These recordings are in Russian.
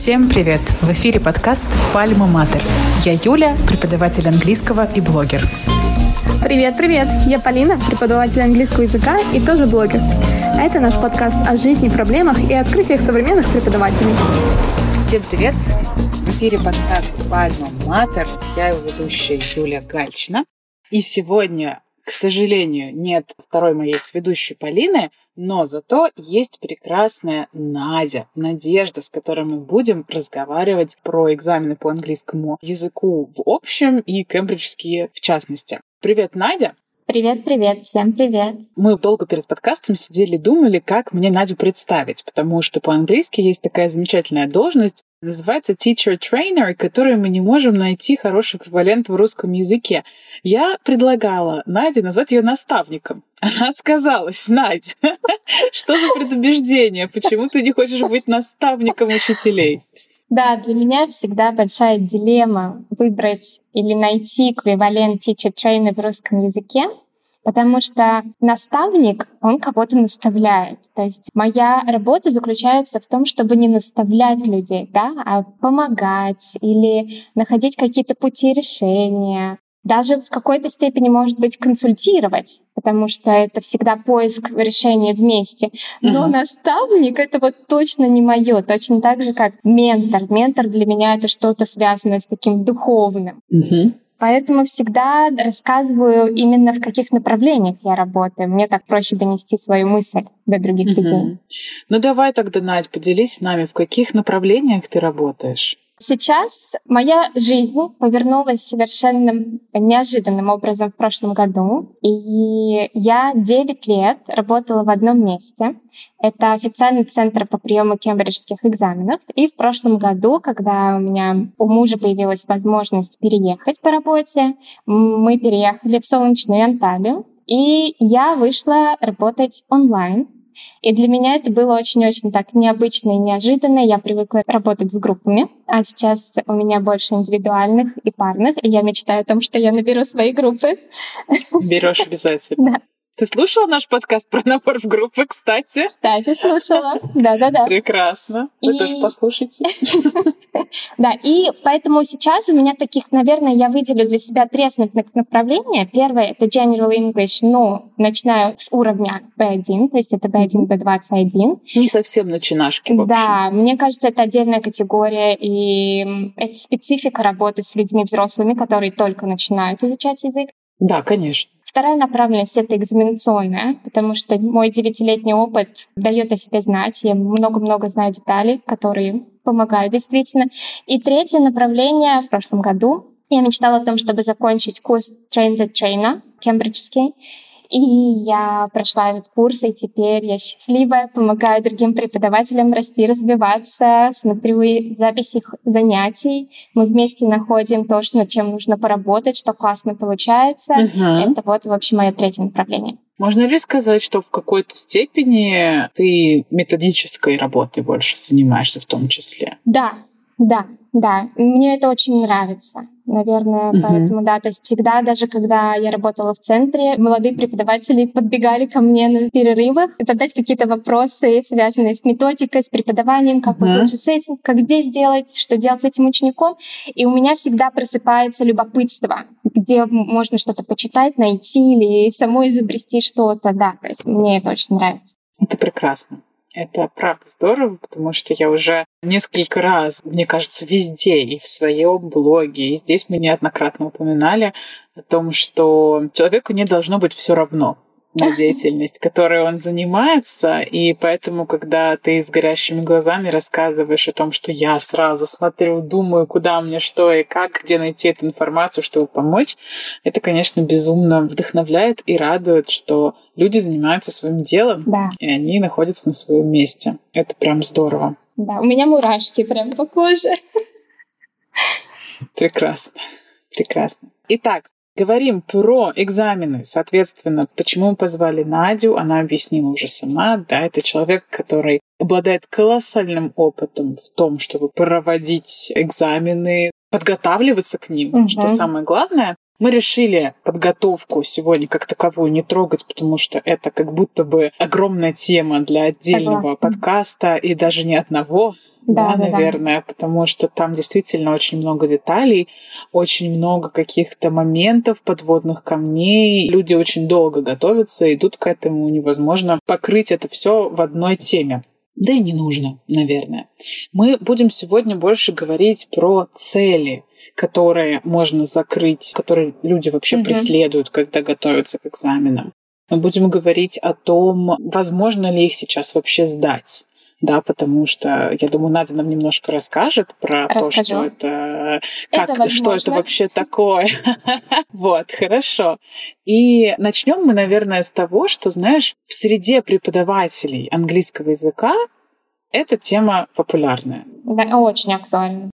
Всем привет! В эфире подкаст «Пальма Матер». Я Юля, преподаватель английского и блогер. Привет, привет! Я Полина, преподаватель английского языка и тоже блогер. Это наш подкаст о жизни, проблемах и открытиях современных преподавателей. Всем привет! В эфире подкаст «Пальма Матер». Я его ведущая Юлия Гальчина. И сегодня, к сожалению, нет второй моей сведущей Полины, но зато есть прекрасная Надя, Надежда, с которой мы будем разговаривать про экзамены по английскому языку в общем и кембриджские в частности. Привет, Надя! Привет, привет, всем привет. Мы долго перед подкастом сидели думали, как мне Надю представить, потому что по-английски есть такая замечательная должность, называется teacher trainer, которую мы не можем найти хороший эквивалент в русском языке. Я предлагала Наде назвать ее наставником. Она отказалась. Надь, что за предубеждение? Почему ты не хочешь быть наставником учителей? Да, для меня всегда большая дилемма выбрать или найти эквивалент teacher trainer в русском языке, потому что наставник, он кого-то наставляет. То есть моя работа заключается в том, чтобы не наставлять людей, да, а помогать или находить какие-то пути решения, даже в какой-то степени, может быть, консультировать, потому что это всегда поиск решения вместе. Но uh-huh. наставник — это вот точно не мое, точно так же, как ментор. Ментор для меня — это что-то связанное с таким духовным. Uh-huh. Поэтому всегда рассказываю именно в каких направлениях я работаю. Мне так проще донести свою мысль до других uh-huh. людей. Ну давай тогда, Надь, поделись с нами, в каких направлениях ты работаешь? Сейчас моя жизнь повернулась совершенно неожиданным образом в прошлом году. И я 9 лет работала в одном месте. Это официальный центр по приему кембриджских экзаменов. И в прошлом году, когда у меня у мужа появилась возможность переехать по работе, мы переехали в солнечную Анталию. И я вышла работать онлайн и для меня это было очень-очень так необычно и неожиданно. Я привыкла работать с группами, а сейчас у меня больше индивидуальных и парных, и я мечтаю о том, что я наберу свои группы. Берешь обязательно. Да. Ты слушала наш подкаст про набор в группы, кстати? Кстати, слушала. Да-да-да. Прекрасно. Вы и... тоже послушайте. Да, и поэтому сейчас у меня таких, наверное, я выделю для себя три основных направления. Первое — это General English, но начинаю с уровня B1, то есть это B1, B2, C1. Не совсем начинашки, в общем. Да, мне кажется, это отдельная категория, и это специфика работы с людьми взрослыми, которые только начинают изучать язык. Да, конечно. Вторая направленность — это экзаменационная, потому что мой девятилетний опыт дает о себе знать. Я много-много знаю деталей, которые помогают действительно. И третье направление в прошлом году я мечтала о том, чтобы закончить курс Train the Trainer, кембриджский. И я прошла этот курс, и теперь я счастливая, помогаю другим преподавателям расти, развиваться, смотрю записи их занятий. Мы вместе находим то, над чем нужно поработать, что классно получается. Угу. Это вот, в общем, мое третье направление. Можно ли сказать, что в какой-то степени ты методической работой больше занимаешься в том числе? Да, да, да. Мне это очень нравится наверное, uh-huh. поэтому, да, то есть всегда, даже когда я работала в центре, молодые преподаватели подбегали ко мне на перерывах задать какие-то вопросы, связанные с методикой, с преподаванием, как uh-huh. лучше с этим, как здесь делать, что делать с этим учеником. И у меня всегда просыпается любопытство, где можно что-то почитать, найти или самой изобрести что-то, да, то есть мне это очень нравится. Это прекрасно. Это правда здорово, потому что я уже несколько раз, мне кажется, везде и в своем блоге, и здесь мы неоднократно упоминали о том, что человеку не должно быть все равно на деятельность, которой он занимается, и поэтому, когда ты с горящими глазами рассказываешь о том, что я сразу смотрю, думаю, куда мне что и как, где найти эту информацию, чтобы помочь, это, конечно, безумно вдохновляет и радует, что люди занимаются своим делом, да. и они находятся на своем месте. Это прям здорово. Да, у меня мурашки прям по коже. Прекрасно. Прекрасно. Итак, Говорим про экзамены. Соответственно, почему мы позвали Надю, она объяснила уже сама. Да, это человек, который обладает колоссальным опытом в том, чтобы проводить экзамены, подготавливаться к ним, угу. что самое главное. Мы решили подготовку сегодня как таковую не трогать, потому что это как будто бы огромная тема для отдельного Согласна. подкаста и даже не одного. Да, да, наверное, да. потому что там действительно очень много деталей, очень много каких-то моментов, подводных камней. Люди очень долго готовятся, идут к этому, невозможно покрыть это все в одной теме. Да и не нужно, наверное. Мы будем сегодня больше говорить про цели, которые можно закрыть, которые люди вообще угу. преследуют, когда готовятся к экзаменам. Мы будем говорить о том, возможно ли их сейчас вообще сдать да, потому что, я думаю, Надя нам немножко расскажет про Расскажу. то, что это, как, это что это вообще такое. вот, хорошо. И начнем мы, наверное, с того, что, знаешь, в среде преподавателей английского языка эта тема популярная. Да, очень актуальна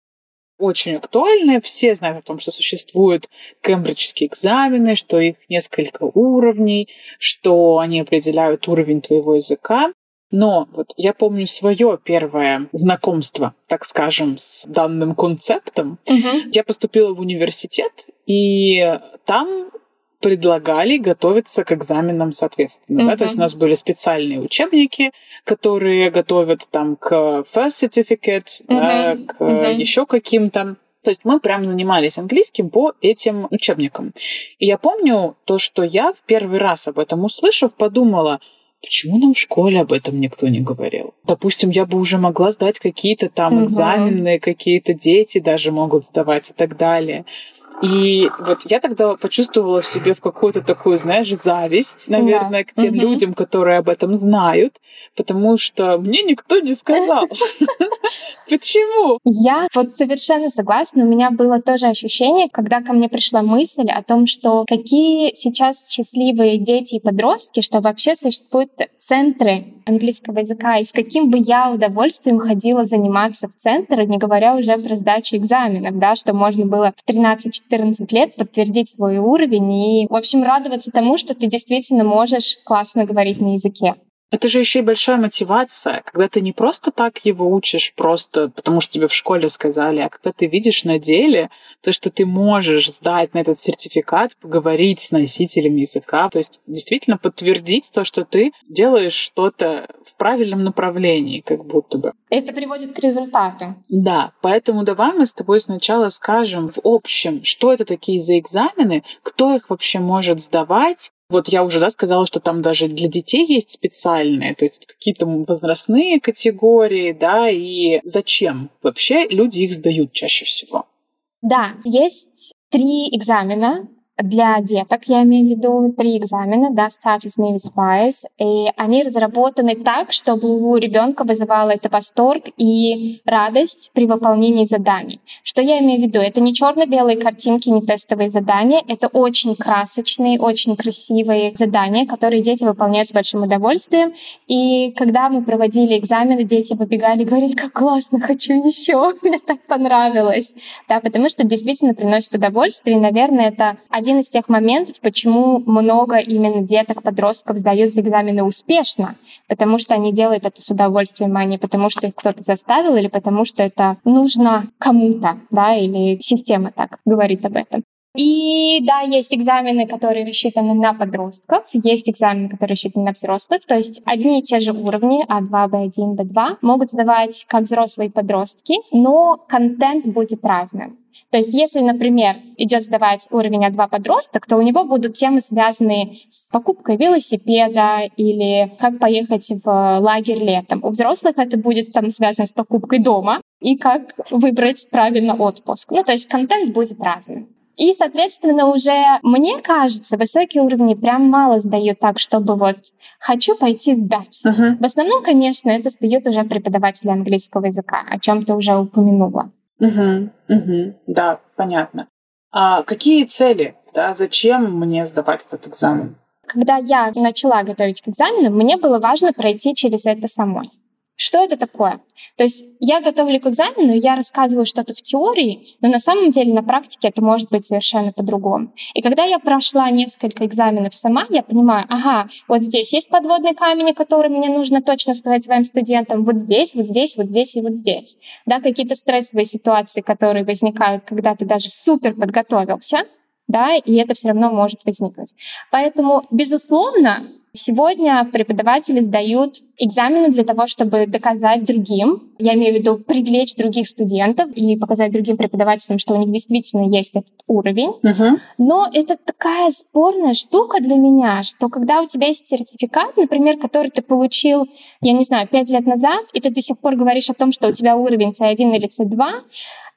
очень актуальны. Все знают о том, что существуют кембриджские экзамены, что их несколько уровней, что они определяют уровень твоего языка. Но вот я помню свое первое знакомство, так скажем, с данным концептом. Угу. Я поступила в университет, и там предлагали готовиться к экзаменам соответственно. Mm-hmm. Да? То есть у нас были специальные учебники, которые готовят там к first certificate, mm-hmm. да, к mm-hmm. еще каким-то. То есть мы прям занимались английским по этим учебникам. И я помню то, что я в первый раз об этом услышав, подумала, почему нам в школе об этом никто не говорил? Допустим, я бы уже могла сдать какие-то там угу. экзамены, какие-то дети даже могут сдавать и так далее. И вот я тогда почувствовала в себе в какую-то такую, знаешь, зависть, наверное, да. к тем угу. людям, которые об этом знают, потому что мне никто не сказал. Почему? Я вот совершенно согласна. У меня было тоже ощущение, когда ко мне пришла мысль о том, что какие сейчас счастливые дети и подростки, что вообще существуют центры английского языка, и с каким бы я удовольствием ходила заниматься в центр, не говоря уже про сдачу экзаменов, да, что можно было в 13-14 лет подтвердить свой уровень и, в общем, радоваться тому, что ты действительно можешь классно говорить на языке. Это же еще и большая мотивация, когда ты не просто так его учишь, просто потому что тебе в школе сказали, а когда ты видишь на деле то, что ты можешь сдать на этот сертификат, поговорить с носителем языка, то есть действительно подтвердить то, что ты делаешь что-то в правильном направлении, как будто бы. Это приводит к результату. Да, поэтому давай мы с тобой сначала скажем в общем, что это такие за экзамены, кто их вообще может сдавать, вот я уже да, сказала, что там даже для детей есть специальные, то есть какие-то возрастные категории, да, и зачем вообще люди их сдают чаще всего? Да, есть три экзамена, для деток, я имею в виду три экзамена, да, Status Mavis Wise, и они разработаны так, чтобы у ребенка вызывало это восторг и радость при выполнении заданий. Что я имею в виду? Это не черно-белые картинки, не тестовые задания, это очень красочные, очень красивые задания, которые дети выполняют с большим удовольствием. И когда мы проводили экзамены, дети выбегали и говорили, как классно, хочу еще, мне так понравилось. Да, потому что действительно приносит удовольствие, и, наверное, это один из тех моментов, почему много именно деток, подростков сдают экзамены успешно, потому что они делают это с удовольствием, а не потому что их кто-то заставил или потому что это нужно кому-то, да, или система так говорит об этом. И да, есть экзамены, которые рассчитаны на подростков, есть экзамены, которые рассчитаны на взрослых, то есть одни и те же уровни А2, Б1, Б2 могут сдавать как взрослые подростки, но контент будет разным. То есть, если, например, идет сдавать уровень А2 подросток, то у него будут темы, связанные с покупкой велосипеда или как поехать в лагерь летом. У взрослых это будет там связано с покупкой дома и как выбрать правильно отпуск. Ну, то есть контент будет разным. И, соответственно, уже, мне кажется, высокие уровни прям мало сдают так, чтобы вот хочу пойти сдать. Uh-huh. В основном, конечно, это сдают уже преподаватели английского языка, о чем ты уже упомянула. Угу, угу, да, понятно. А какие цели? Да, зачем мне сдавать этот экзамен? Когда я начала готовить к экзамену, мне было важно пройти через это самой. Что это такое? То есть я готовлю к экзамену, я рассказываю что-то в теории, но на самом деле на практике это может быть совершенно по-другому. И когда я прошла несколько экзаменов сама, я понимаю, ага, вот здесь есть подводный камень, который мне нужно точно сказать своим студентам, вот здесь, вот здесь, вот здесь и вот здесь. Да, какие-то стрессовые ситуации, которые возникают, когда ты даже супер подготовился, да, и это все равно может возникнуть. Поэтому, безусловно, Сегодня преподаватели сдают экзамены для того, чтобы доказать другим, я имею в виду привлечь других студентов и показать другим преподавателям, что у них действительно есть этот уровень. Мгм. Но это такая спорная штука для меня, что когда у тебя есть сертификат, например, который ты получил, я не знаю, пять лет назад, и ты до сих пор говоришь о том, что у тебя уровень C1 или C2,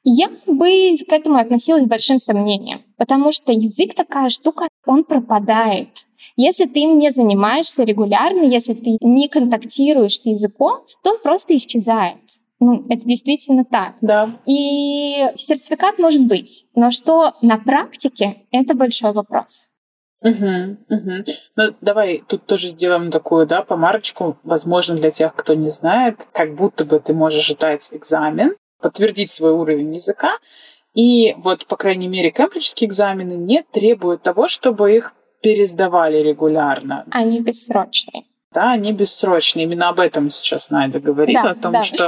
я бы к этому относилась с большим сомнением, потому что язык такая штука, он пропадает. Если ты им не занимаешься регулярно, если ты не контактируешь с языком, то он просто исчезает. Ну, это действительно так. Да. И сертификат может быть, но что на практике, это большой вопрос. Мгм, мгм. Ну, давай тут тоже сделаем такую, да, помарочку. Возможно, для тех, кто не знает, как будто бы ты можешь сдать экзамен, подтвердить свой уровень языка, и вот, по крайней мере, кембриджские экзамены не требуют того, чтобы их пересдавали регулярно. Они бессрочные. Да, они бессрочные. Именно об этом сейчас Надя говорит, Да, о том, да. что,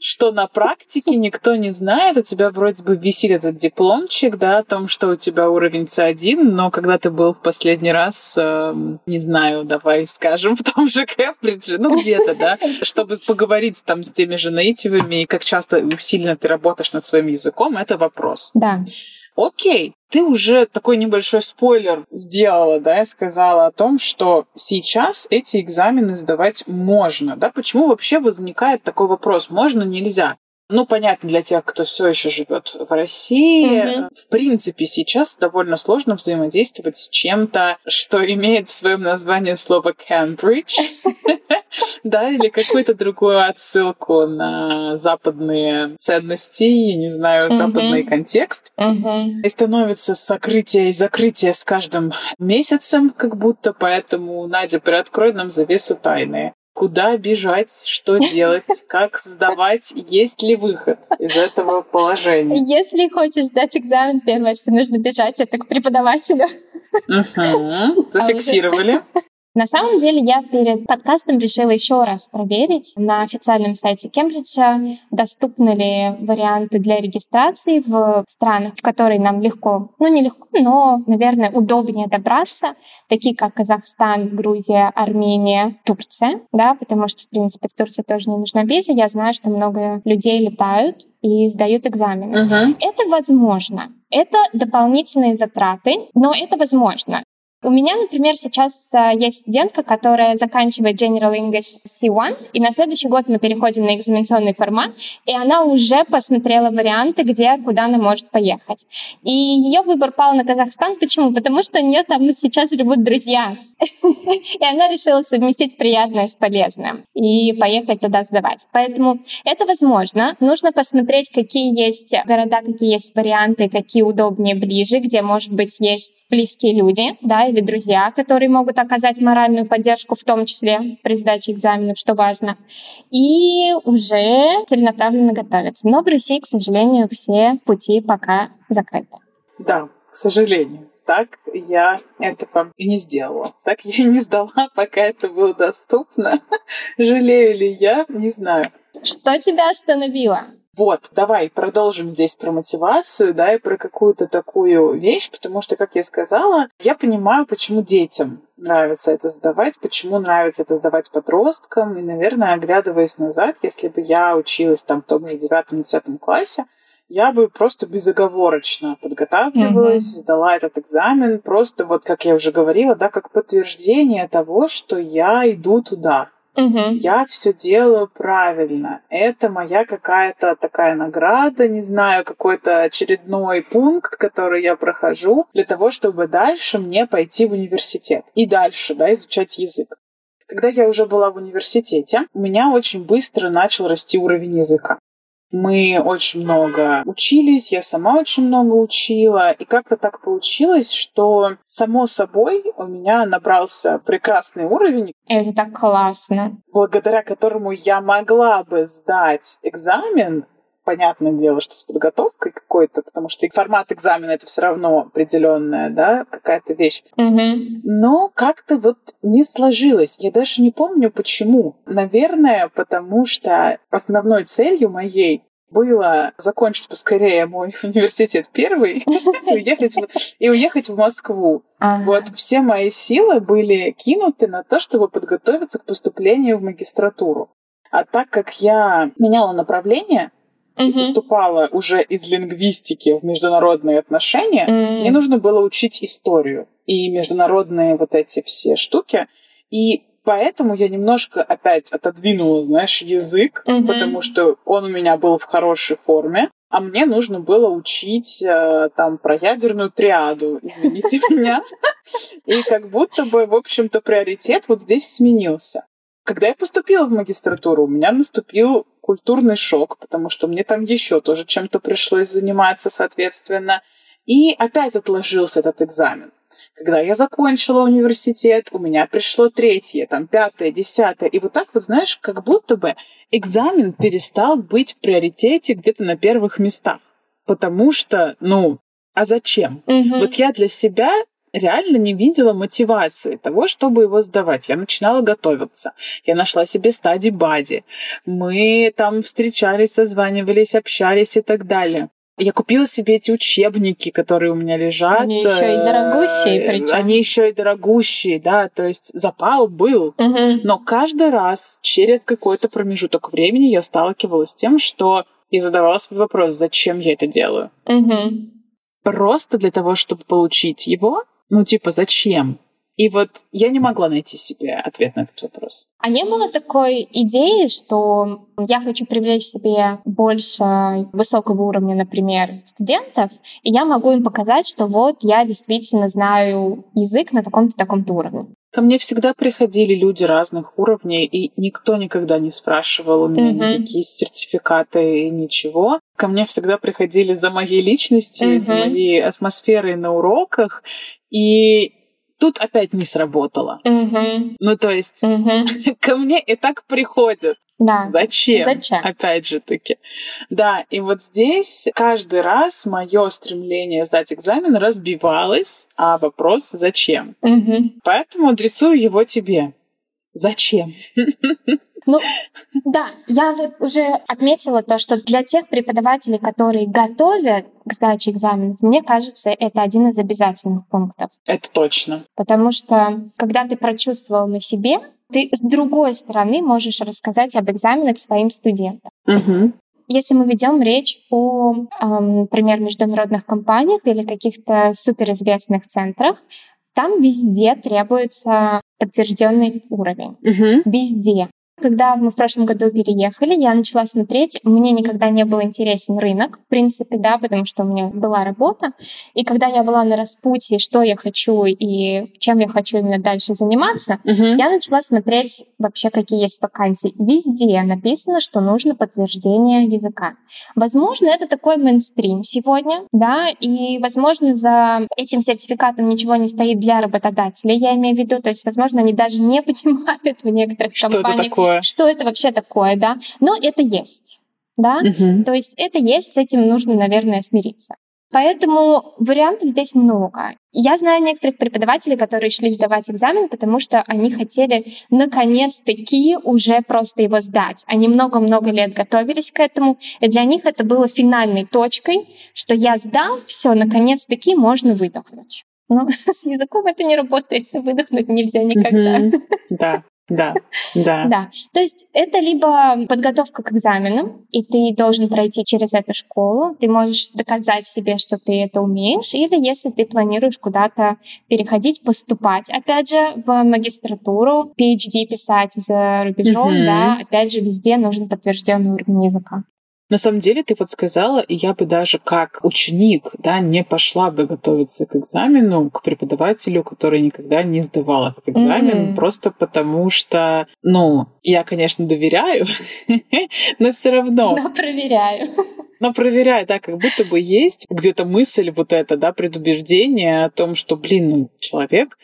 что на практике никто не знает. У тебя вроде бы висит этот дипломчик, да, о том, что у тебя уровень C1, но когда ты был в последний раз, эм, не знаю, давай скажем, в том же Кембридже, ну где-то, да, чтобы поговорить там с теми же нейтивами, и как часто и усиленно ты работаешь над своим языком, это вопрос. Да. Окей, ты уже такой небольшой спойлер сделала, да, и сказала о том, что сейчас эти экзамены сдавать можно, да? Почему вообще возникает такой вопрос? Можно, нельзя? Ну, понятно, для тех, кто все еще живет в России, Мгм. в принципе, сейчас довольно сложно взаимодействовать с чем-то, что имеет в своем названии слово Cambridge, да, или какую-то другую отсылку на западные ценности, я не знаю, западный контекст. И становится сокрытие и закрытие с каждым месяцем, как будто, поэтому, Надя, приоткрой нам завесу тайны. Куда бежать, что делать, как сдавать, есть ли выход из этого положения? Если хочешь сдать экзамен, первое, что нужно бежать, это к преподавателю. Мгм. Зафиксировали. На самом деле я перед подкастом решила еще раз проверить на официальном сайте Кембриджа, доступны ли варианты для регистрации в странах, в которые нам легко, ну не легко, но, наверное, удобнее добраться, такие как Казахстан, Грузия, Армения, Турция, да, потому что, в принципе, в Турцию тоже не нужна виза. Я знаю, что много людей летают и сдают экзамены. Мгм. Это возможно. Это дополнительные затраты, но это возможно. У меня, например, сейчас а, есть студентка, которая заканчивает General English C1, и на следующий год мы переходим на экзаменационный формат, и она уже посмотрела варианты, где, куда она может поехать. И ее выбор пал на Казахстан. Почему? Потому что у нее там сейчас живут друзья. И она решила совместить приятное с полезным и поехать туда сдавать. Поэтому это возможно. Нужно посмотреть, какие есть города, какие есть варианты, какие удобнее ближе, где, может быть, есть близкие люди, да, или друзья, которые могут оказать моральную поддержку, в том числе при сдаче экзаменов, что важно. И уже целенаправленно готовиться. Но в России, к сожалению, все пути пока закрыты. Да, к сожалению. Так я этого и не сделала. Так я и не сдала, пока это было доступно. Жалею ли я, не знаю. Что тебя остановило? Вот, давай продолжим здесь про мотивацию, да, и про какую-то такую вещь, потому что, как я сказала, я понимаю, почему детям нравится это сдавать, почему нравится это сдавать подросткам, и, наверное, оглядываясь назад, если бы я училась там в том же девятом-десятом классе, я бы просто безоговорочно подготавливалась, Мгм. сдала этот экзамен, просто вот, как я уже говорила, да, как подтверждение того, что я иду туда, Мгм. я все делаю правильно. Это моя какая-то такая награда, не знаю, какой-то очередной пункт, который я прохожу для того, чтобы дальше мне пойти в университет и дальше, да, изучать язык. Когда я уже была в университете, у меня очень быстро начал расти уровень языка. Мы очень много учились, я сама очень много учила, и как-то так получилось, что само собой у меня набрался прекрасный уровень, Это так классно. благодаря которому я могла бы сдать экзамен, понятное дело, что с подготовкой какой-то, потому что формат экзамена это все равно определенная, да, какая-то вещь. Мгм. Но как-то вот не сложилось. Я даже не помню почему. Наверное, потому что основной целью моей было закончить поскорее мой университет первый и уехать, в, и уехать в Москву. Ага. Вот все мои силы были кинуты на то, чтобы подготовиться к поступлению в магистратуру. А так как я меняла направление, и поступала уже из лингвистики в международные отношения, mm мне нужно было учить историю и международные вот эти все штуки. И поэтому я немножко опять отодвинула, знаешь, язык, mm-hmm. потому что он у меня был в хорошей форме, а мне нужно было учить э, там про ядерную триаду, извините меня. И как будто бы, в общем-то, приоритет вот здесь сменился. Когда я поступила в магистратуру, у меня наступил культурный шок, потому что мне там еще тоже чем-то пришлось заниматься, соответственно. И опять отложился этот экзамен. Когда я закончила университет, у меня пришло третье, там пятое, десятое. И вот так вот, знаешь, как будто бы экзамен перестал быть в приоритете где-то на первых местах. Потому что, ну, а зачем? Угу. Вот я для себя реально не видела мотивации того, чтобы его сдавать. Я начинала готовиться. Я нашла себе стадии бади. Мы там встречались, созванивались, общались и так далее. Я купила себе эти учебники, которые у меня лежат. Они еще и дорогущие, э, причем. Они еще и дорогущие, да. То есть запал был. Угу. Но каждый раз через какой-то промежуток времени я сталкивалась с тем, что я задавала себе вопрос, зачем я это делаю. Угу. Просто для того, чтобы получить его, ну типа зачем? И вот я не могла найти себе ответ на этот вопрос. А не было такой идеи, что я хочу привлечь себе больше высокого уровня, например, студентов, и я могу им показать, что вот я действительно знаю язык на таком-то таком-то уровне. Ко мне всегда приходили люди разных уровней, и никто никогда не спрашивал у меня mm-hmm. никакие сертификаты и ничего. Ко мне всегда приходили за моей личностью, mm-hmm. за моей атмосферой на уроках, и тут опять не сработало. Угу. Ну, то есть, угу. ко мне и так приходят. Да. Зачем? Зачем? Опять же таки. Да, и вот здесь каждый раз мое стремление сдать экзамен разбивалось, а вопрос зачем? Угу. Поэтому адресую его тебе. Зачем? Ну, да, я вот уже отметила то, что для тех преподавателей, которые готовят к сдаче экзаменов, мне кажется, это один из обязательных пунктов. Это точно. Потому что, когда ты прочувствовал на себе, ты с другой стороны можешь рассказать об экзаменах своим студентам. Угу. Если мы ведем речь о, например, международных компаниях или каких-то суперизвестных центрах, там везде требуется подтвержденный уровень. Угу. Везде. Когда мы в прошлом году переехали, я начала смотреть. Мне никогда не был интересен рынок, в принципе, да, потому что у меня была работа. И когда я была на распутье, что я хочу и чем я хочу именно дальше заниматься, угу. я начала смотреть вообще, какие есть вакансии. Везде написано, что нужно подтверждение языка. Возможно, это такой мейнстрим сегодня, да, и, возможно, за этим сертификатом ничего не стоит для работодателя, я имею в виду, то есть, возможно, они даже не понимают в некоторых что компаниях, это такое? Такое. Что это вообще такое, да? Но это есть, да? Угу. То есть это есть, с этим нужно, наверное, смириться. Поэтому вариантов здесь много. Я знаю некоторых преподавателей, которые шли сдавать экзамен, потому что они хотели наконец-таки уже просто его сдать. Они много-много лет готовились к этому, и для них это было финальной точкой, что я сдал, все, наконец-таки можно выдохнуть. Но с языком это не работает, выдохнуть нельзя никогда. Да, да, да. Да. То есть это либо подготовка к экзаменам, и ты должен пройти через эту школу, ты можешь доказать себе, что ты это умеешь, или если ты планируешь куда-то переходить, поступать, опять же, в магистратуру, PhD писать за рубежом, да, опять же, везде нужен подтвержденный уровень языка. На самом деле, ты вот сказала, и я бы даже как ученик, да, не пошла бы готовиться к экзамену, к преподавателю, который никогда не сдавал этот экзамен, mm-hmm. просто потому что, ну, я, конечно, доверяю, но все равно. Но проверяю. Но проверяю, да, как будто бы есть где-то мысль вот эта, да, предубеждение о том, что, блин, ну, человек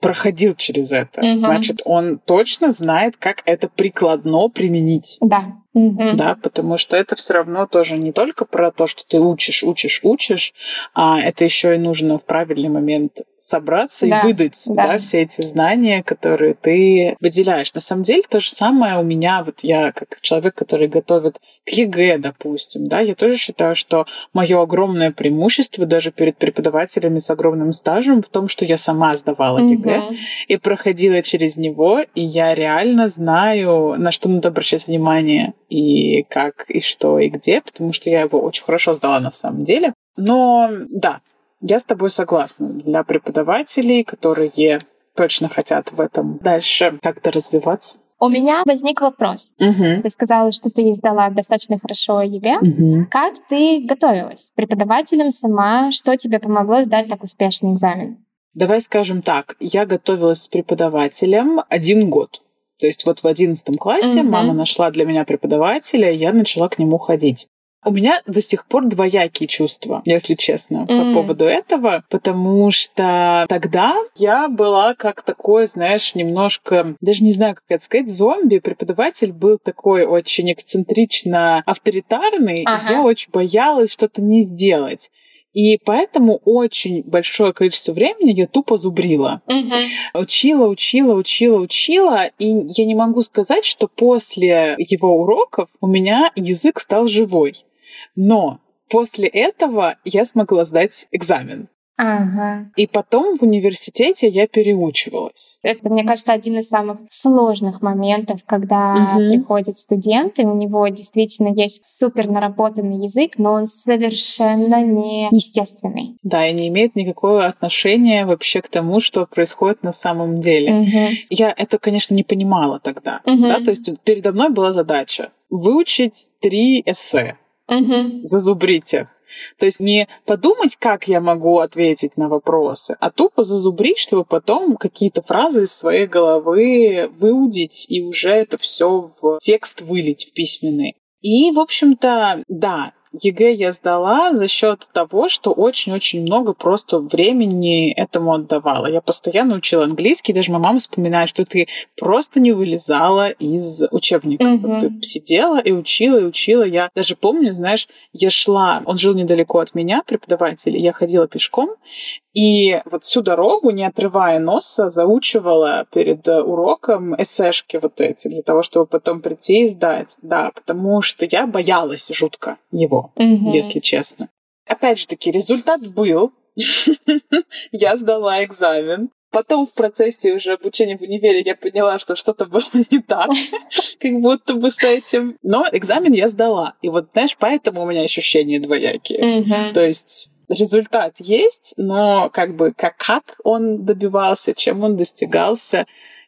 проходил через это. Угу. Значит, он точно знает, как это прикладно применить. Да. Мгм. да, потому что это все равно тоже не только про то, что ты учишь, учишь, учишь, а это еще и нужно в правильный момент собраться Да, и выдать, да. да. все эти знания, которые ты выделяешь. На самом деле то же самое у меня, вот я как человек, который готовит к ЕГЭ, допустим, да, я тоже считаю, что мое огромное преимущество даже перед преподавателями с огромным стажем в том, что я сама сдавала ЕГЭ Мгм. и проходила через него, и я реально знаю, на что надо обращать внимание, и как, и что, и где, потому что я его очень хорошо сдала на самом деле. Но да, я с тобой согласна. Для преподавателей, которые точно хотят в этом дальше как-то развиваться. У меня возник вопрос. Мгм. Ты сказала, что ты сдала достаточно хорошо ЕГЭ. Мгм. Как ты готовилась? Преподавателем сама? Что тебе помогло сдать так успешный экзамен? Давай скажем так, я готовилась с преподавателем один год. То есть вот в одиннадцатом классе Мгм. мама нашла для меня преподавателя, и я начала к нему ходить. У меня до сих пор двоякие чувства, если честно, по М. поводу этого, потому что тогда я была как такой, знаешь, немножко, даже не знаю, как это сказать, зомби. Преподаватель был такой очень эксцентрично авторитарный, и Ага. я очень боялась что-то не сделать. И поэтому очень большое количество времени я тупо зубрила. Учила, учила, учила, учила. И я не могу сказать, что после его уроков у меня язык стал живой. Но после этого я смогла сдать экзамен. Ага. И потом в университете я переучивалась. Это, мне кажется, один из самых сложных моментов, когда Мгм. приходит студент, и у него действительно есть супер наработанный язык, но он совершенно не естественный. Да, и не имеет никакого отношения вообще к тому, что происходит на самом деле. Мгм. Я это, конечно, не понимала тогда. Мгм. Да, то есть передо мной была задача выучить три эссе, Мгм. зазубрить их. То есть не подумать, как я могу ответить на вопросы, а тупо зазубрить, чтобы потом какие-то фразы из своей головы выудить и уже это все в текст вылить в письменный. И, в общем-то, да, ЕГЭ я сдала за счет того, что очень-очень много просто времени этому отдавала. Я постоянно учила английский, даже моя мама вспоминает, что ты просто не вылезала из учебника. Мгм. Вот Ты сидела и учила, и учила. Я даже помню, знаешь, я шла, он жил недалеко от меня, преподаватель, и я ходила пешком, и вот всю дорогу, не отрывая носа, заучивала перед э, уроком эсэшки вот эти, для того, чтобы потом прийти и сдать. Да, потому что я боялась жутко его, Мгм. если честно. Опять же таки, результат был. Я сдала экзамен. Потом в процессе уже обучения в универе я поняла, что что-то было не так, как будто бы с этим. Но экзамен я сдала. И вот, знаешь, поэтому у меня ощущения двоякие. То есть результат есть, но как бы как, как он добивался, чем он достигался,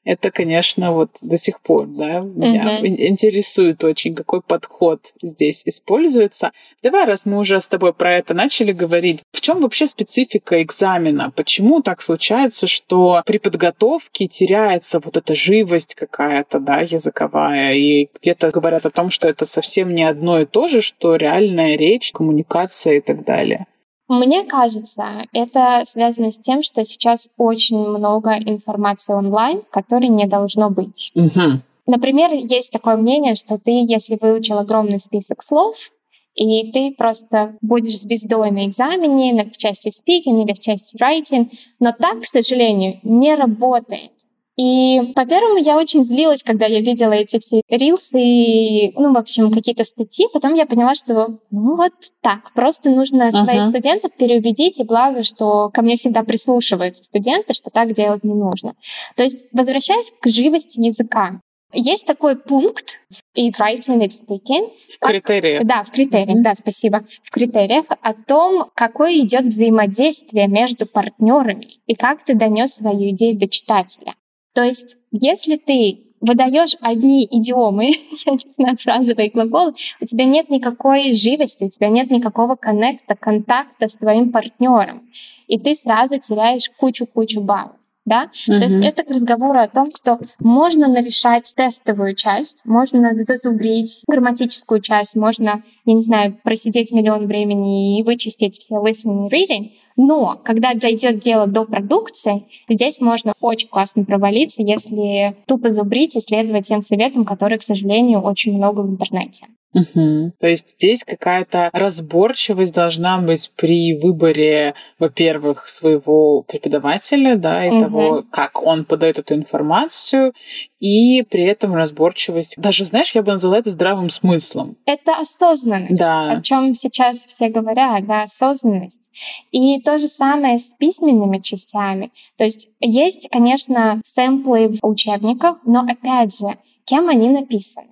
это, конечно, вот до сих пор, да, меня ин- интересует очень, какой подход здесь используется. Давай, раз мы уже с тобой про это начали говорить, в чем вообще специфика экзамена? Почему так случается, что при подготовке теряется вот эта живость какая-то, да, языковая, и где-то говорят о том, что это совсем не одно и то же, что реальная речь, коммуникация и так далее. Мне кажется, это связано с тем, что сейчас очень много информации онлайн, которой не должно быть. Мгм. Например, есть такое мнение, что ты, если выучил огромный список слов, и ты просто будешь звездой на экзамене, в части speaking или в части writing, но так, к сожалению, не работает. И, по-первому, я очень злилась, когда я видела эти все рилсы и, ну, в общем, какие-то статьи. Потом я поняла, что ну вот так, просто нужно своих Ага. студентов переубедить, и благо, что ко мне всегда прислушиваются студенты, что так делать не нужно. То есть, возвращаясь к живости языка, есть такой пункт и в writing, и в speaking, В Как- критериях. да, в критериях, да, спасибо. В критериях о том, какое идет взаимодействие между партнерами и как ты донес свою идею до читателя. То есть, если ты выдаешь одни идиомы, я не знаю, фразовые глаголы, у тебя нет никакой живости, у тебя нет никакого коннекта, контакта с твоим партнером, и ты сразу теряешь кучу-кучу баллов. Да? Mm-hmm. То есть это к разговору о том, что можно нарешать тестовую часть, можно зазубрить грамматическую часть, можно, я не знаю, просидеть миллион времени и вычистить все listening reading, но когда дойдет дело до продукции, здесь можно очень классно провалиться, если тупо зубрить и следовать тем советам, которые, к сожалению, очень много в интернете. Угу. То есть здесь какая-то разборчивость должна быть при выборе, во-первых, своего преподавателя, да, и угу. того, как он подает эту информацию, и при этом разборчивость. Даже, знаешь, я бы назвала это здравым смыслом. Это осознанность, да. о чем сейчас все говорят, да, осознанность. И то же самое с письменными частями. То есть есть, конечно, сэмплы в учебниках, но опять же, кем они написаны?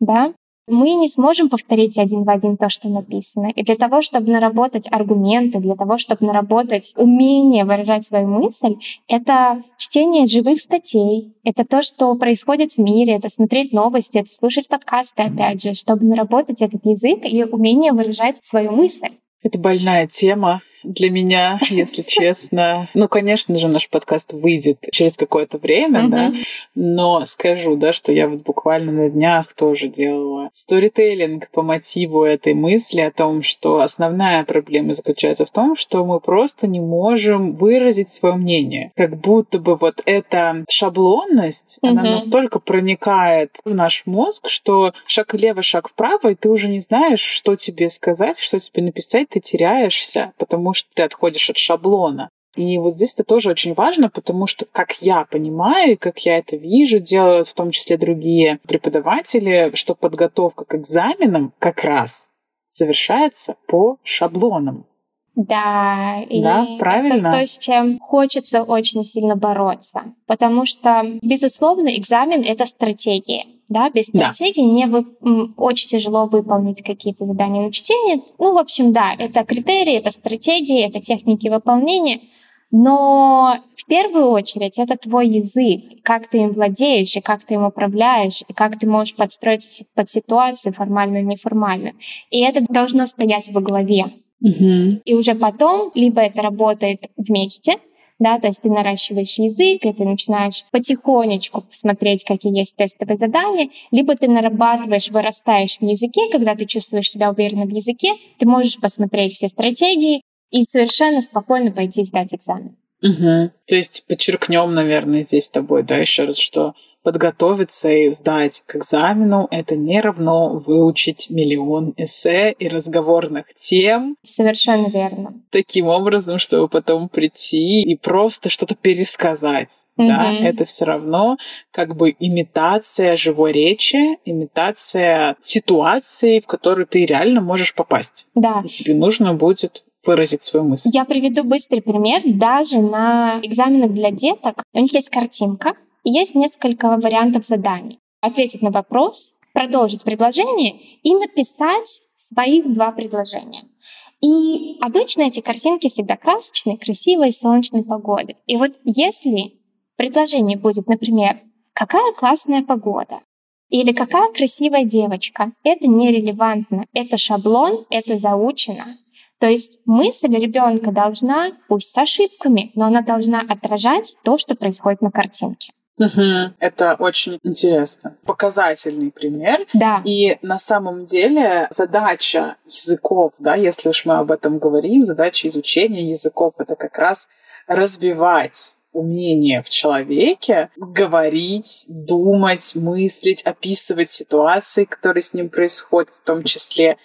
Да? Мы не сможем повторить один в один то, что написано. И для того, чтобы наработать аргументы, для того, чтобы наработать умение выражать свою мысль, это чтение живых статей, это то, что происходит в мире, это смотреть новости, это слушать подкасты, опять же, чтобы наработать этот язык и умение выражать свою мысль. Это больная тема для меня, если честно. Ну, конечно же, наш подкаст выйдет через какое-то время, да, но скажу, да, что я вот буквально на днях тоже делала сторителлинг по мотиву этой мысли о том, что основная проблема заключается в том, что мы просто не можем выразить свое мнение. Как будто бы вот эта шаблонность, она настолько проникает в наш мозг, что шаг влево, шаг вправо, и ты уже не знаешь, что тебе сказать, что тебе написать, ты теряешься, потому потому что ты отходишь от шаблона. И вот здесь это тоже очень важно, потому что, как я понимаю, как я это вижу, делают в том числе другие преподаватели, что подготовка к экзаменам как раз совершается по шаблонам. Да, и да, правильно. это то, с чем хочется очень сильно бороться. Потому что, безусловно, экзамен — это стратегия. Да, без стратегии да. не вы... очень тяжело выполнить какие-то задания на чтение. Ну, в общем, да, это критерии, это стратегии, это техники выполнения. Но в первую очередь это твой язык, как ты им владеешь, и как ты им управляешь, и как ты можешь подстроить под ситуацию формальную и неформальную. И это должно стоять во главе. Угу. И уже потом либо это работает вместе, да, то есть ты наращиваешь язык, и ты начинаешь потихонечку посмотреть, какие есть тестовые задания, либо ты нарабатываешь, вырастаешь в языке, когда ты чувствуешь себя уверенно в языке, ты можешь посмотреть все стратегии и совершенно спокойно пойти сдать экзамен. Угу. То есть подчеркнем, наверное, здесь с тобой, да, еще раз, что подготовиться и сдать к экзамену — это не равно выучить миллион эссе и разговорных тем. Совершенно верно. Таким образом, чтобы потом прийти и просто что-то пересказать. Mm-hmm. Да, это все равно как бы имитация живой речи, имитация ситуации, в которую ты реально можешь попасть. Да. И тебе нужно будет выразить свою мысль. Я приведу быстрый пример. Даже на экзаменах для деток у них есть картинка, есть несколько вариантов заданий. Ответить на вопрос, продолжить предложение и написать своих два предложения. И обычно эти картинки всегда красочные, красивые, солнечной погоды. И вот если предложение будет, например, «Какая классная погода», или «Какая красивая девочка», это нерелевантно, это шаблон, это заучено. То есть мысль ребенка должна, пусть с ошибками, но она должна отражать то, что происходит на картинке. Угу. Это очень интересно. Показательный пример. Да. И на самом деле задача языков, да, если уж мы об этом говорим, задача изучения языков это как раз развивать умение в человеке говорить, думать, мыслить, описывать ситуации, которые с ним происходят, в том числе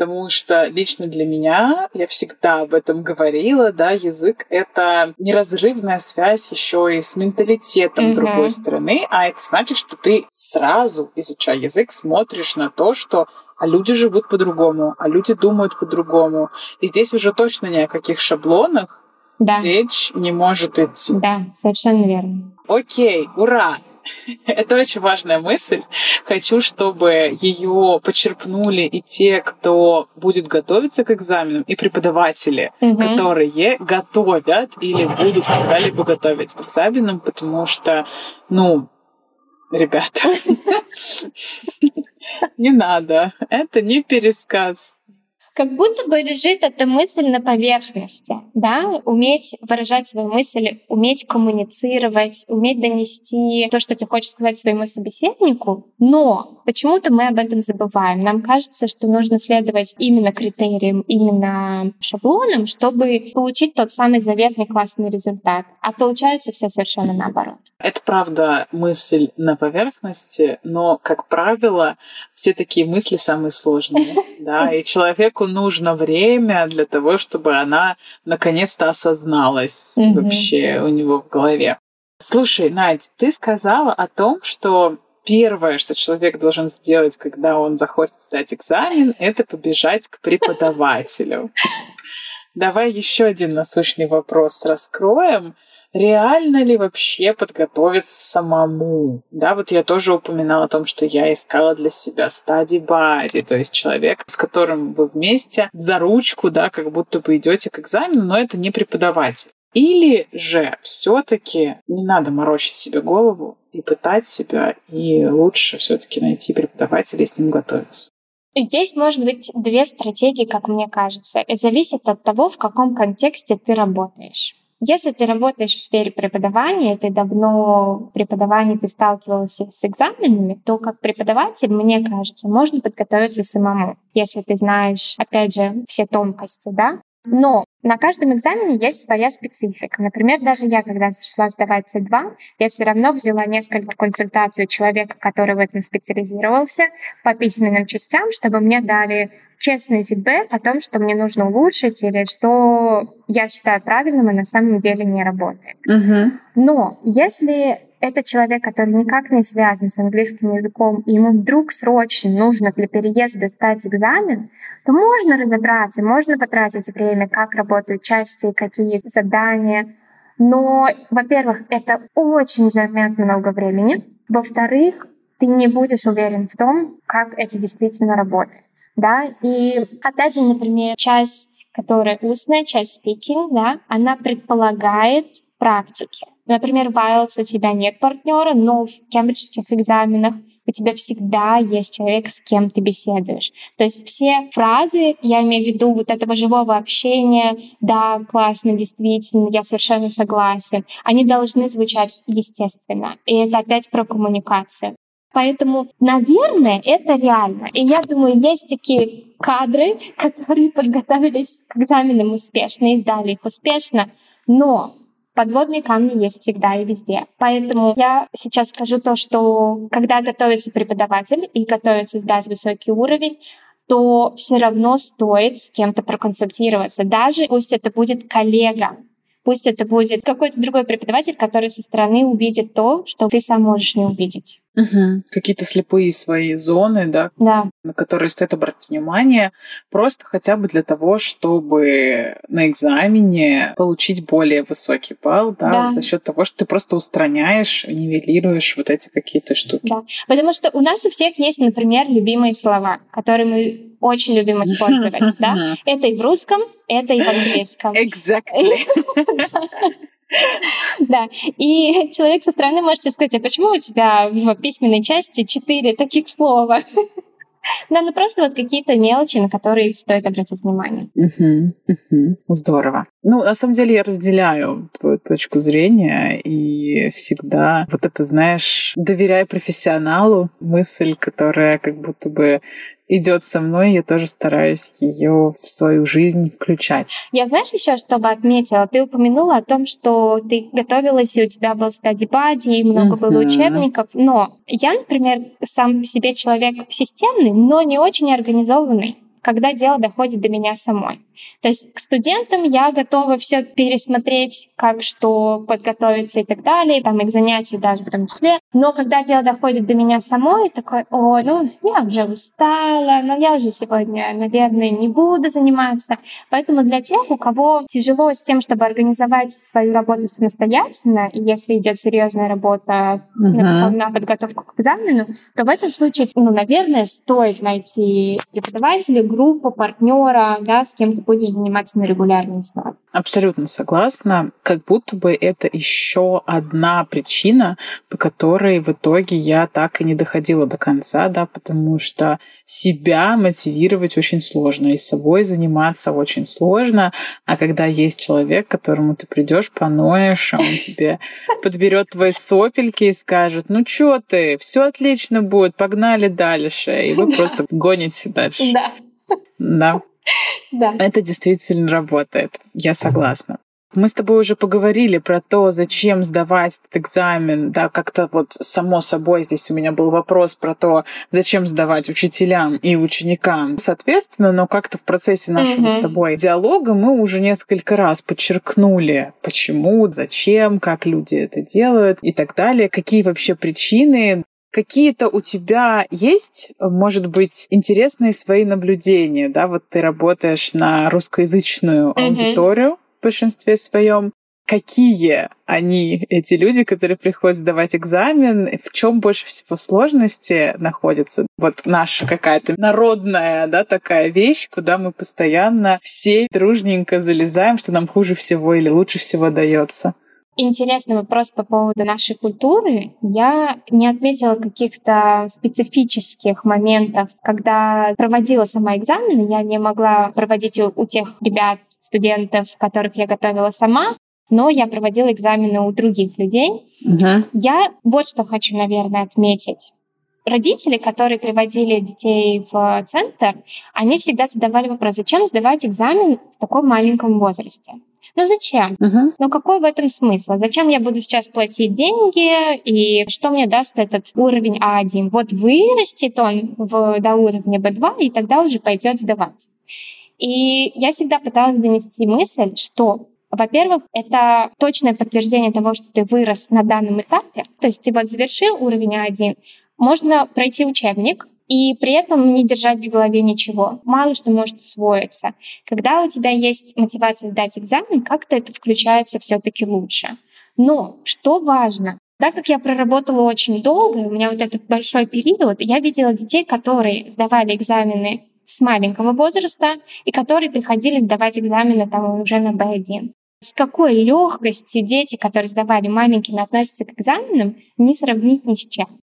потому что лично для меня, я всегда об этом говорила, да, язык — это неразрывная связь еще и с менталитетом mm-hmm. другой страны, а это значит, что ты сразу, изучая язык, смотришь на то, что а люди живут по-другому, а люди думают по-другому. И здесь уже точно ни о каких шаблонах да. речь не может идти. Да, совершенно верно. Окей, ура! Это очень важная мысль. Хочу, чтобы ее почерпнули и те, кто будет готовиться к экзаменам, и преподаватели, угу. которые готовят или будут когда-либо готовить к экзаменам, потому что, ну, ребята, не надо. Это не пересказ. Как будто бы лежит эта мысль на поверхности, да, уметь выражать свои мысли, уметь коммуницировать, уметь донести то, что ты хочешь сказать своему собеседнику, но почему-то мы об этом забываем. Нам кажется, что нужно следовать именно критериям, именно шаблонам, чтобы получить тот самый заветный классный результат. А получается все совершенно наоборот. Это правда мысль на поверхности, но, как правило, все такие мысли самые сложные, да, и человеку нужно время для того, чтобы она наконец-то осозналась вообще у него в голове. Слушай, Надь, ты сказала о том, что первое, что человек должен сделать, когда он захочет сдать экзамен, это побежать к преподавателю. Давай еще один насущный вопрос раскроем реально ли вообще подготовиться самому? Да, вот я тоже упоминала о том, что я искала для себя стадии бади, то есть человек, с которым вы вместе за ручку, да, как будто бы идете к экзамену, но это не преподаватель. Или же все-таки не надо морочить себе голову и пытать себя, и лучше все-таки найти преподавателя и с ним готовиться. Здесь может быть две стратегии, как мне кажется. Это зависит от того, в каком контексте ты работаешь. Если ты работаешь в сфере преподавания, ты давно в преподавании ты сталкивался с экзаменами, то как преподаватель, мне кажется, можно подготовиться самому, если ты знаешь, опять же, все тонкости, да. Но на каждом экзамене есть своя специфика. Например, даже я, когда шла сдавать C2, я все равно взяла несколько консультаций у человека, который в этом специализировался, по письменным частям, чтобы мне дали честный фидбэк о том, что мне нужно улучшить или что я считаю правильным и на самом деле не работает. Угу. Но если это человек, который никак не связан с английским языком, и ему вдруг срочно нужно для переезда сдать экзамен, то можно разобраться, можно потратить время, как работают части, какие задания. Но, во-первых, это очень займет много времени. Во-вторых, ты не будешь уверен в том, как это действительно работает. Да? И опять же, например, часть, которая устная, часть speaking, да, она предполагает практики. Например, в IELTS у тебя нет партнера, но в кембриджских экзаменах у тебя всегда есть человек, с кем ты беседуешь. То есть все фразы, я имею в виду вот этого живого общения, да, классно, действительно, я совершенно согласен, они должны звучать естественно. И это опять про коммуникацию. Поэтому, наверное, это реально. И я думаю, есть такие кадры, которые подготовились к экзаменам успешно и сдали их успешно, но подводные камни есть всегда и везде. Поэтому я сейчас скажу то, что когда готовится преподаватель и готовится сдать высокий уровень, то все равно стоит с кем-то проконсультироваться. Даже пусть это будет коллега, пусть это будет какой-то другой преподаватель, который со стороны увидит то, что ты сам можешь не увидеть. Угу. Какие-то слепые свои зоны, да, да, на которые стоит обратить внимание, просто хотя бы для того, чтобы на экзамене получить более высокий балл, да, да. за счет того, что ты просто устраняешь, нивелируешь вот эти какие-то штуки. Да, потому что у нас у всех есть, например, любимые слова, которые мы очень любим использовать, да. Это и в русском, это и в английском. Exactly. Да, и человек со стороны может сказать, а почему у тебя в письменной части четыре таких слова? Да, ну просто вот какие-то мелочи, на которые стоит обратить внимание. Здорово. Ну, на самом деле я разделяю твою точку зрения и всегда вот это, знаешь, доверяя профессионалу, мысль, которая как будто бы идет со мной, я тоже стараюсь ее в свою жизнь включать. Я знаешь еще, что бы отметила? Ты упомянула о том, что ты готовилась, и у тебя был стади бади, и много uh-huh. было учебников. Но я, например, сам по себе человек системный, но не очень организованный когда дело доходит до меня самой. То есть к студентам я готова все пересмотреть, как что подготовиться и так далее, там и к занятию даже в том числе. Но когда дело доходит до меня самой, такой, о, ну я уже устала, но я уже сегодня, наверное, не буду заниматься. Поэтому для тех, у кого тяжело с тем, чтобы организовать свою работу самостоятельно, и если идет серьезная работа uh-huh. на, на подготовку к экзамену, то в этом случае, ну, наверное, стоит найти преподавателя, группа, партнера, да, с кем ты будешь заниматься на регулярной основе. Абсолютно согласна. Как будто бы это еще одна причина, по которой в итоге я так и не доходила до конца, да, потому что себя мотивировать очень сложно, и собой заниматься очень сложно, а когда есть человек, к которому ты придешь, поноешь, а он тебе подберет твои сопельки и скажет, ну что ты, все отлично будет, погнали дальше, и вы просто гоните дальше. Да. Да. Да. Это действительно работает. Я согласна. Мы с тобой уже поговорили про то, зачем сдавать этот экзамен, да, как-то вот само собой здесь у меня был вопрос про то, зачем сдавать учителям и ученикам, соответственно, но как-то в процессе нашего mm-hmm. с тобой диалога мы уже несколько раз подчеркнули, почему, зачем, как люди это делают и так далее, какие вообще причины Какие-то у тебя есть, может быть, интересные свои наблюдения, да? Вот ты работаешь на русскоязычную mm-hmm. аудиторию в большинстве своем. Какие они, эти люди, которые приходят сдавать экзамен, в чем больше всего сложности находятся? Вот наша какая-то народная, да, такая вещь, куда мы постоянно все дружненько залезаем, что нам хуже всего или лучше всего дается интересный вопрос по поводу нашей культуры. Я не отметила каких-то специфических моментов, когда проводила сама экзамены. Я не могла проводить у, у тех ребят, студентов, которых я готовила сама, но я проводила экзамены у других людей. Uh-huh. Я вот что хочу, наверное, отметить. Родители, которые приводили детей в центр, они всегда задавали вопрос, зачем сдавать экзамен в таком маленьком возрасте? Ну зачем? Uh-huh. Ну какой в этом смысл? Зачем я буду сейчас платить деньги и что мне даст этот уровень А1? Вот вырастет он в, до уровня B2 и тогда уже пойдет сдавать. И я всегда пыталась донести мысль, что во-первых, это точное подтверждение того, что ты вырос на данном этапе. То есть ты вот завершил уровень А1, можно пройти учебник, и при этом не держать в голове ничего. Мало что может усвоиться. Когда у тебя есть мотивация сдать экзамен, как-то это включается все-таки лучше. Но что важно, так как я проработала очень долго, у меня вот этот большой период, я видела детей, которые сдавали экзамены с маленького возраста и которые приходили сдавать экзамены там уже на B1. С какой легкостью дети, которые сдавали маленькими, относятся к экзаменам, не сравнить ни с чем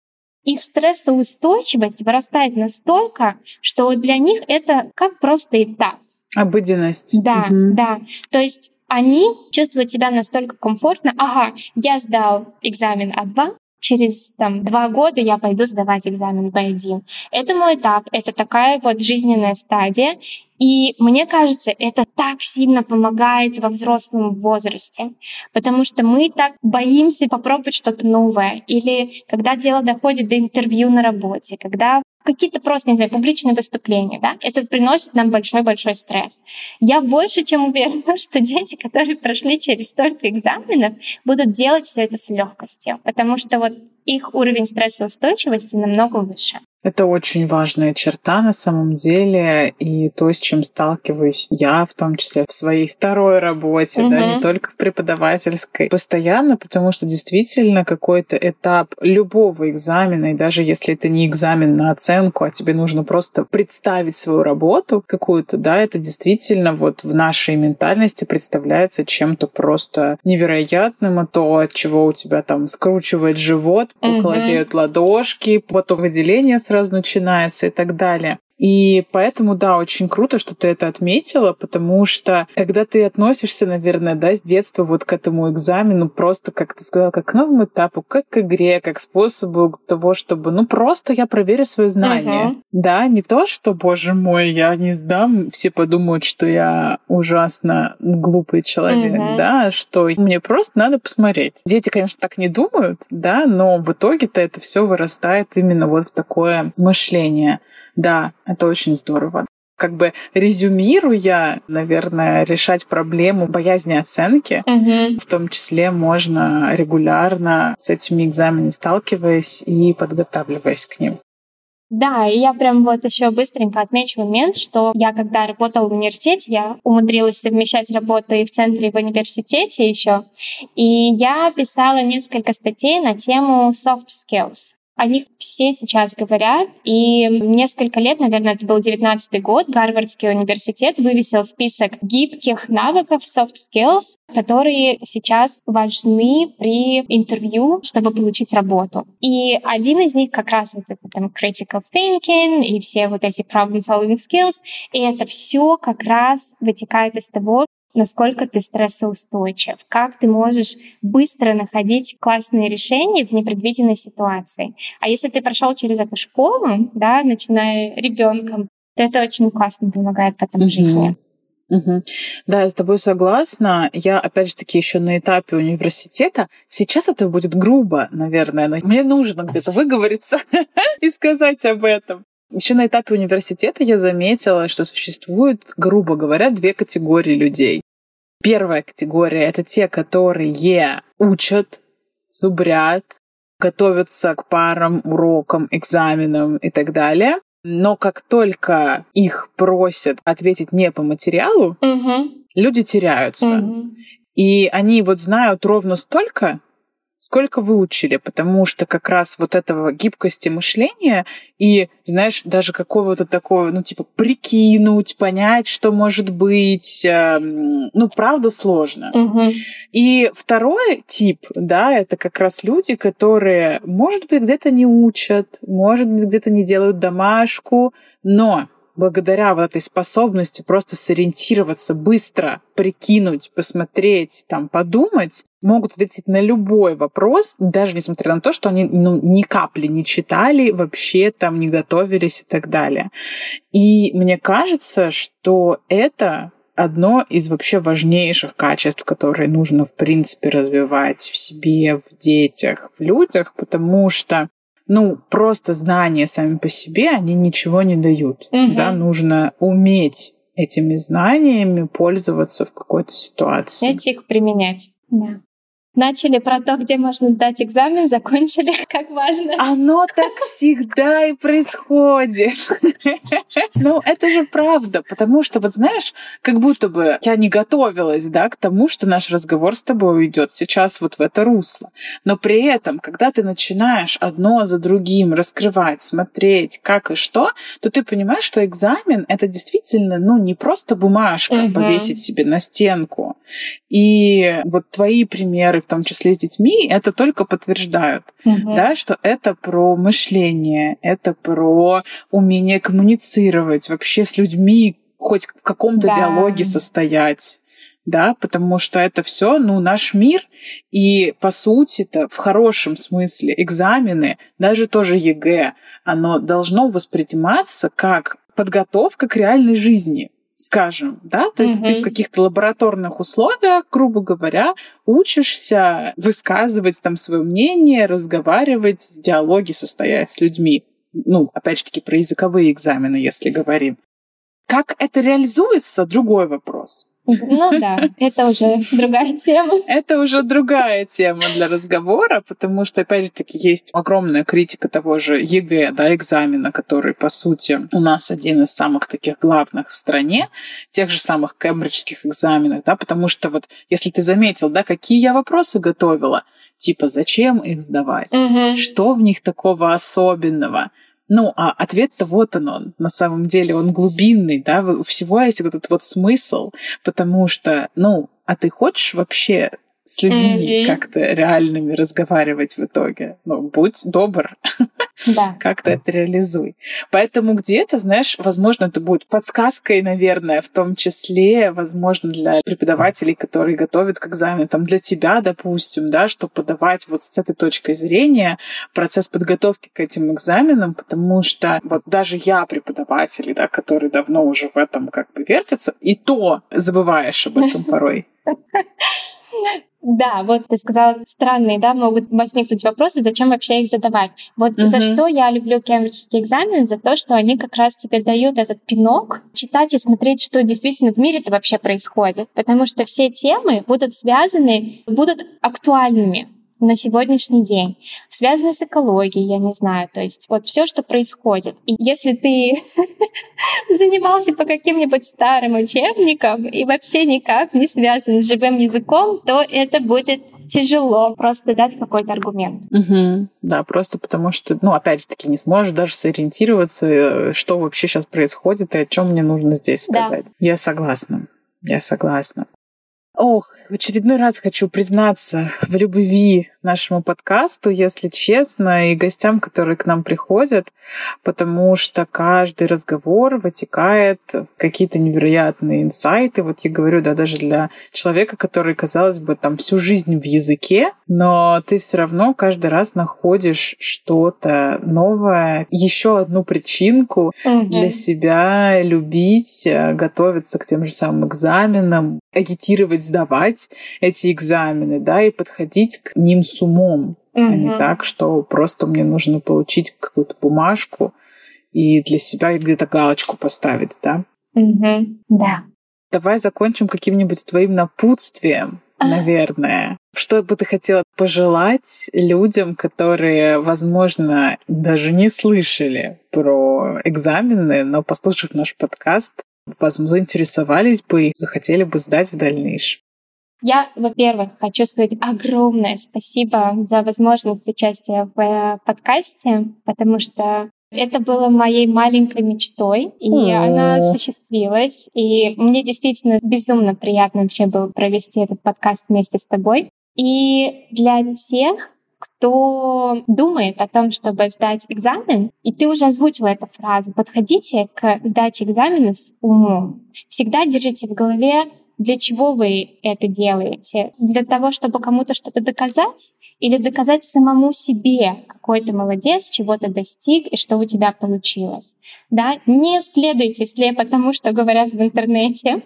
их стрессоустойчивость вырастает настолько, что для них это как просто этап. Обыденность. Да, угу. да. То есть они чувствуют себя настолько комфортно. Ага, я сдал экзамен А2, через там, два года я пойду сдавать экзамен B1. Это мой этап, это такая вот жизненная стадия. И мне кажется, это так сильно помогает во взрослом возрасте, потому что мы так боимся попробовать что-то новое. Или когда дело доходит до интервью на работе, когда какие-то просто, не знаю, публичные выступления, да, это приносит нам большой-большой стресс. Я больше чем уверена, что дети, которые прошли через столько экзаменов, будут делать все это с легкостью, потому что вот их уровень стрессоустойчивости намного выше. Это очень важная черта на самом деле, и то, с чем сталкиваюсь я, в том числе в своей второй работе, угу. да, не только в преподавательской, постоянно, потому что действительно какой-то этап любого экзамена, и даже если это не экзамен на оценку, а тебе нужно просто представить свою работу какую-то, да, это действительно вот в нашей ментальности представляется чем-то просто невероятным, а то, от чего у тебя там скручивает живот, угу. ладошки, потом выделение сразу начинается и так далее. И поэтому, да, очень круто, что ты это отметила, потому что тогда ты относишься, наверное, да, с детства вот к этому экзамену просто, как ты сказала, как к новому этапу, как к игре, как к способу того, чтобы, ну, просто я проверю свое знание. Uh-huh. Да, не то, что, боже мой, я не сдам, все подумают, что я ужасно глупый человек, uh-huh. да, что мне просто надо посмотреть. Дети, конечно, так не думают, да, но в итоге-то это все вырастает именно вот в такое мышление. Да, это очень здорово. Как бы резюмируя, наверное, решать проблему боязни оценки, угу. в том числе можно регулярно с этими экзаменами сталкиваясь и подготавливаясь к ним. Да, и я прям вот еще быстренько отмечу момент, что я когда работала в университете, я умудрилась совмещать работу и в центре, и в университете еще. И я писала несколько статей на тему soft skills. О них все сейчас говорят, и несколько лет, наверное, это был 19 год, Гарвардский университет вывесил список гибких навыков, soft skills, которые сейчас важны при интервью, чтобы получить работу. И один из них как раз вот это там critical thinking и все вот эти problem solving skills, и это все как раз вытекает из того, насколько ты стрессоустойчив, как ты можешь быстро находить классные решения в непредвиденной ситуации. А если ты прошел через эту школу, да, начиная ребенком, то это очень классно помогает потом в жизни. Угу. Да, я с тобой согласна. Я, опять же таки, еще на этапе университета. Сейчас это будет грубо, наверное, но мне нужно где-то выговориться и сказать об этом. Еще на этапе университета я заметила, что существует, грубо говоря, две категории людей. Первая категория — это те, которые учат, зубрят, готовятся к парам, урокам, экзаменам и так далее. Но как только их просят ответить не по материалу, угу. люди теряются. Угу. И они вот знают ровно столько, сколько выучили, потому что как раз вот этого гибкости мышления и, знаешь, даже какого-то такого, ну, типа, прикинуть, понять, что может быть, э, ну, правда, сложно. Угу. И второй тип, да, это как раз люди, которые, может быть, где-то не учат, может быть, где-то не делают домашку, но благодаря вот этой способности просто сориентироваться, быстро прикинуть, посмотреть, там, подумать, могут ответить на любой вопрос, даже несмотря на то, что они ну, ни капли не читали, вообще там не готовились и так далее. И мне кажется, что это одно из вообще важнейших качеств, которые нужно, в принципе, развивать в себе, в детях, в людях, потому что ну, просто знания сами по себе, они ничего не дают. Угу. Да, нужно уметь этими знаниями пользоваться в какой-то ситуации. Уметь их применять. Да. Начали про то, где можно сдать экзамен, закончили, как важно. Оно так всегда и происходит. Ну, это же правда, потому что, вот знаешь, как будто бы я не готовилась, да, к тому, что наш разговор с тобой уйдет сейчас вот в это русло. Но при этом, когда ты начинаешь одно за другим раскрывать, смотреть, как и что, то ты понимаешь, что экзамен — это действительно, ну, не просто бумажка повесить себе на стенку. И вот твои примеры в том числе с детьми, это только подтверждают, угу. да, что это про мышление, это про умение коммуницировать вообще с людьми, хоть в каком-то да. диалоге состоять да, потому что это все, ну, наш мир, и по сути-то в хорошем смысле экзамены, даже тоже ЕГЭ, оно должно восприниматься как подготовка к реальной жизни скажем, да, то есть mm-hmm. ты в каких-то лабораторных условиях, грубо говоря, учишься высказывать там свое мнение, разговаривать, в диалоге состоять с людьми. Ну, опять же таки, про языковые экзамены, если говорим. Как это реализуется, другой вопрос. Ну да, это уже другая тема. Это уже другая тема для разговора, потому что, опять же таки, есть огромная критика того же ЕГЭ, да, экзамена, который, по сути, у нас один из самых таких главных в стране, тех же самых кембриджских экзаменов, да, потому что вот, если ты заметил, да, какие я вопросы готовила, типа, зачем их сдавать, угу. что в них такого особенного, ну, а ответ-то вот он, он. На самом деле он глубинный, да, у всего есть этот вот смысл, потому что, ну, а ты хочешь вообще с людьми mm-hmm. как-то реальными разговаривать в итоге. Ну, будь добр. Да. как-то это реализуй. Поэтому где-то, знаешь, возможно, это будет подсказкой, наверное, в том числе, возможно, для преподавателей, которые готовят к экзамену, там, для тебя, допустим, да, что подавать вот с этой точкой зрения процесс подготовки к этим экзаменам, потому что вот даже я преподаватель, да, который давно уже в этом как бы вертится, и то забываешь об этом порой. Да, вот ты сказала, странные, да, могут возникнуть вопросы, зачем вообще их задавать. Вот угу. за что я люблю кембриджский экзамен, за то, что они как раз тебе дают этот пинок, читать и смотреть, что действительно в мире-то вообще происходит. Потому что все темы будут связаны, будут актуальными на сегодняшний день, связанные с экологией, я не знаю, то есть вот все, что происходит. И если ты занимался по каким-нибудь старым учебникам и вообще никак не связан с живым языком, то это будет тяжело просто дать какой-то аргумент. Угу. Да, просто потому что, ну, опять же таки, не сможешь даже сориентироваться, э, что вообще сейчас происходит и о чем мне нужно здесь сказать. Да. Я согласна. Я согласна. Ох, в очередной раз хочу признаться в любви нашему подкасту, если честно, и гостям, которые к нам приходят, потому что каждый разговор вытекает в какие-то невероятные инсайты. Вот я говорю, да, даже для человека, который, казалось бы, там всю жизнь в языке, но ты все равно каждый раз находишь что-то новое, еще одну причинку mm-hmm. для себя любить, э, готовиться к тем же самым экзаменам, агитировать сдавать эти экзамены, да, и подходить к ним с умом, угу. а не так, что просто мне нужно получить какую-то бумажку и для себя где-то галочку поставить, да? Угу. Да. Давай закончим каким-нибудь твоим напутствием, наверное. Что бы ты хотела пожелать людям, которые, возможно, даже не слышали про экзамены, но, послушав наш подкаст, возможно, заинтересовались бы и захотели бы сдать в дальнейшем? Я, во-первых, хочу сказать огромное спасибо за возможность участия в э, подкасте, потому что это было моей маленькой мечтой, и mm. она осуществилась. И мне действительно безумно приятно вообще было провести этот подкаст вместе с тобой. И для тех, кто думает о том, чтобы сдать экзамен, и ты уже озвучила эту фразу, подходите к сдаче экзамена с умом. Всегда держите в голове для чего вы это делаете? Для того, чтобы кому-то что-то доказать? Или доказать самому себе, какой ты молодец, чего ты достиг и что у тебя получилось. Да? Не следуйте слепо тому, что говорят в интернете.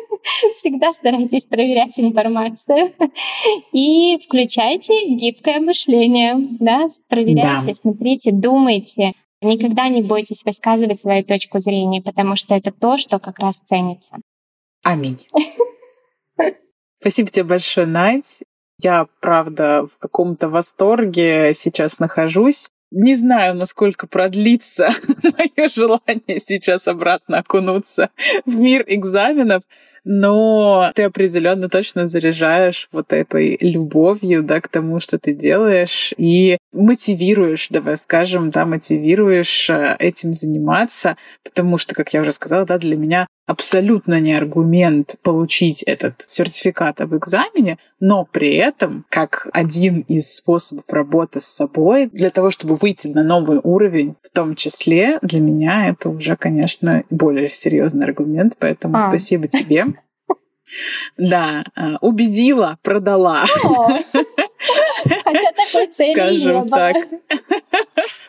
Всегда старайтесь проверять информацию. И включайте гибкое мышление. Да? Проверяйте, да. смотрите, думайте. Никогда не бойтесь высказывать свою точку зрения, потому что это то, что как раз ценится. Аминь. Спасибо тебе большое, Надь. Я, правда, в каком-то восторге сейчас нахожусь. Не знаю, насколько продлится мое желание сейчас обратно окунуться в мир экзаменов, но ты определенно точно заряжаешь вот этой любовью, да, к тому, что ты делаешь, и мотивируешь, давай скажем, да, мотивируешь э, этим заниматься, потому что, как я уже сказала, да, для меня абсолютно не аргумент получить этот сертификат об экзамене, но при этом как один из способов работы с собой для того, чтобы выйти на новый уровень, в том числе для меня это уже, конечно, более серьезный аргумент, поэтому а. спасибо тебе. Да, э, убедила, продала. Хотя такой цели Скажем так.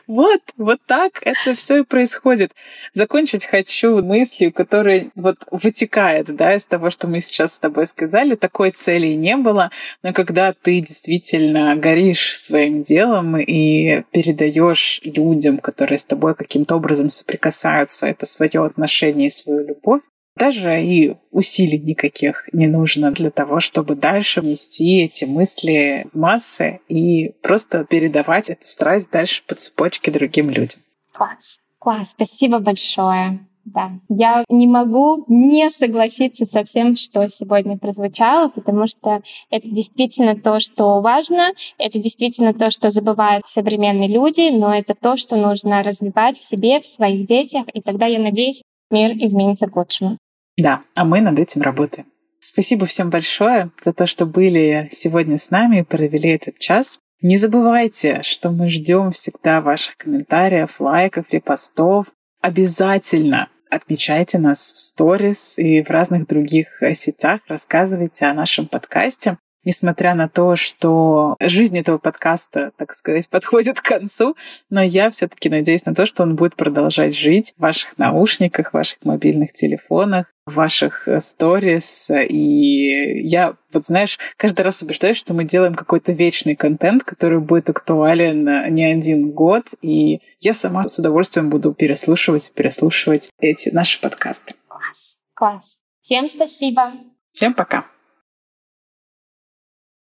Вот, вот так это все и происходит. Закончить хочу мыслью, которая вот вытекает, да, из того, что мы сейчас с тобой сказали. Такой цели не было, но когда ты действительно горишь своим делом и передаешь людям, которые с тобой каким-то образом соприкасаются, это свое отношение и свою любовь, даже и усилий никаких не нужно для того, чтобы дальше нести эти мысли в массы и просто передавать эту страсть дальше по цепочке другим людям. Класс. Класс. Спасибо большое. Да, я не могу не согласиться со всем, что сегодня прозвучало, потому что это действительно то, что важно, это действительно то, что забывают современные люди, но это то, что нужно развивать в себе, в своих детях, и тогда, я надеюсь, мир изменится к лучшему. Да, а мы над этим работаем. Спасибо всем большое за то, что были сегодня с нами и провели этот час. Не забывайте, что мы ждем всегда ваших комментариев, лайков, репостов. Обязательно отмечайте нас в сторис и в разных других сетях, рассказывайте о нашем подкасте несмотря на то, что жизнь этого подкаста, так сказать, подходит к концу, но я все-таки надеюсь на то, что он будет продолжать жить в ваших наушниках, в ваших мобильных телефонах, в ваших э, сторис. И я, вот знаешь, каждый раз убеждаюсь, что мы делаем какой-то вечный контент, который будет актуален э, не один год. И я сама с удовольствием буду переслушивать, переслушивать эти наши подкасты. Класс, класс. Всем спасибо. Всем пока.